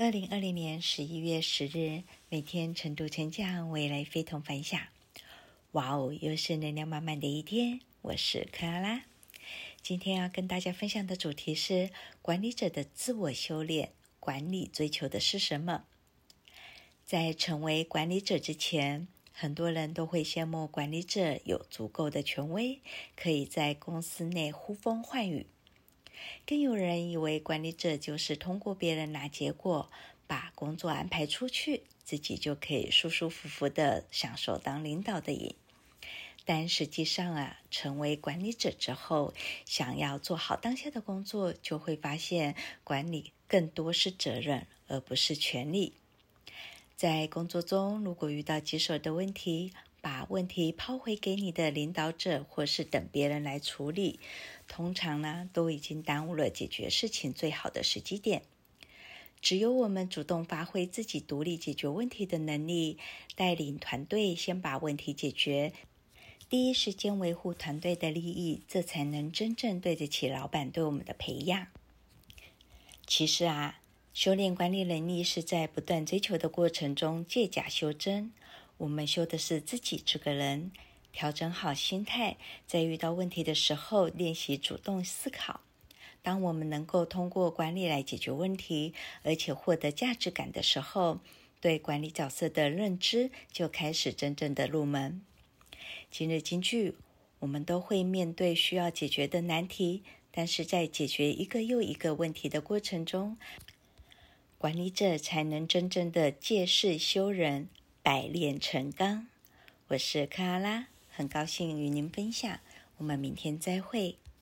二零二零年十一月十日，每天晨读晨讲，未来非同凡响。哇哦，又是能量满满的一天。我是克拉拉，今天要跟大家分享的主题是管理者的自我修炼。管理追求的是什么？在成为管理者之前，很多人都会羡慕管理者有足够的权威，可以在公司内呼风唤雨。更有人以为管理者就是通过别人拿结果，把工作安排出去，自己就可以舒舒服服地享受当领导的瘾。但实际上啊，成为管理者之后，想要做好当下的工作，就会发现管理更多是责任，而不是权利。在工作中，如果遇到棘手的问题，把问题抛回给你的领导者，或是等别人来处理，通常呢，都已经耽误了解决事情最好的时机点。只有我们主动发挥自己独立解决问题的能力，带领团队先把问题解决，第一时间维护团队的利益，这才能真正对得起老板对我们的培养。其实啊，修炼管理能力是在不断追求的过程中借假修真。我们修的是自己这个人，调整好心态，在遇到问题的时候练习主动思考。当我们能够通过管理来解决问题，而且获得价值感的时候，对管理角色的认知就开始真正的入门。今日金句：我们都会面对需要解决的难题，但是在解决一个又一个问题的过程中，管理者才能真正的借势修人。百炼成钢，我是克拉拉，很高兴与您分享。我们明天再会。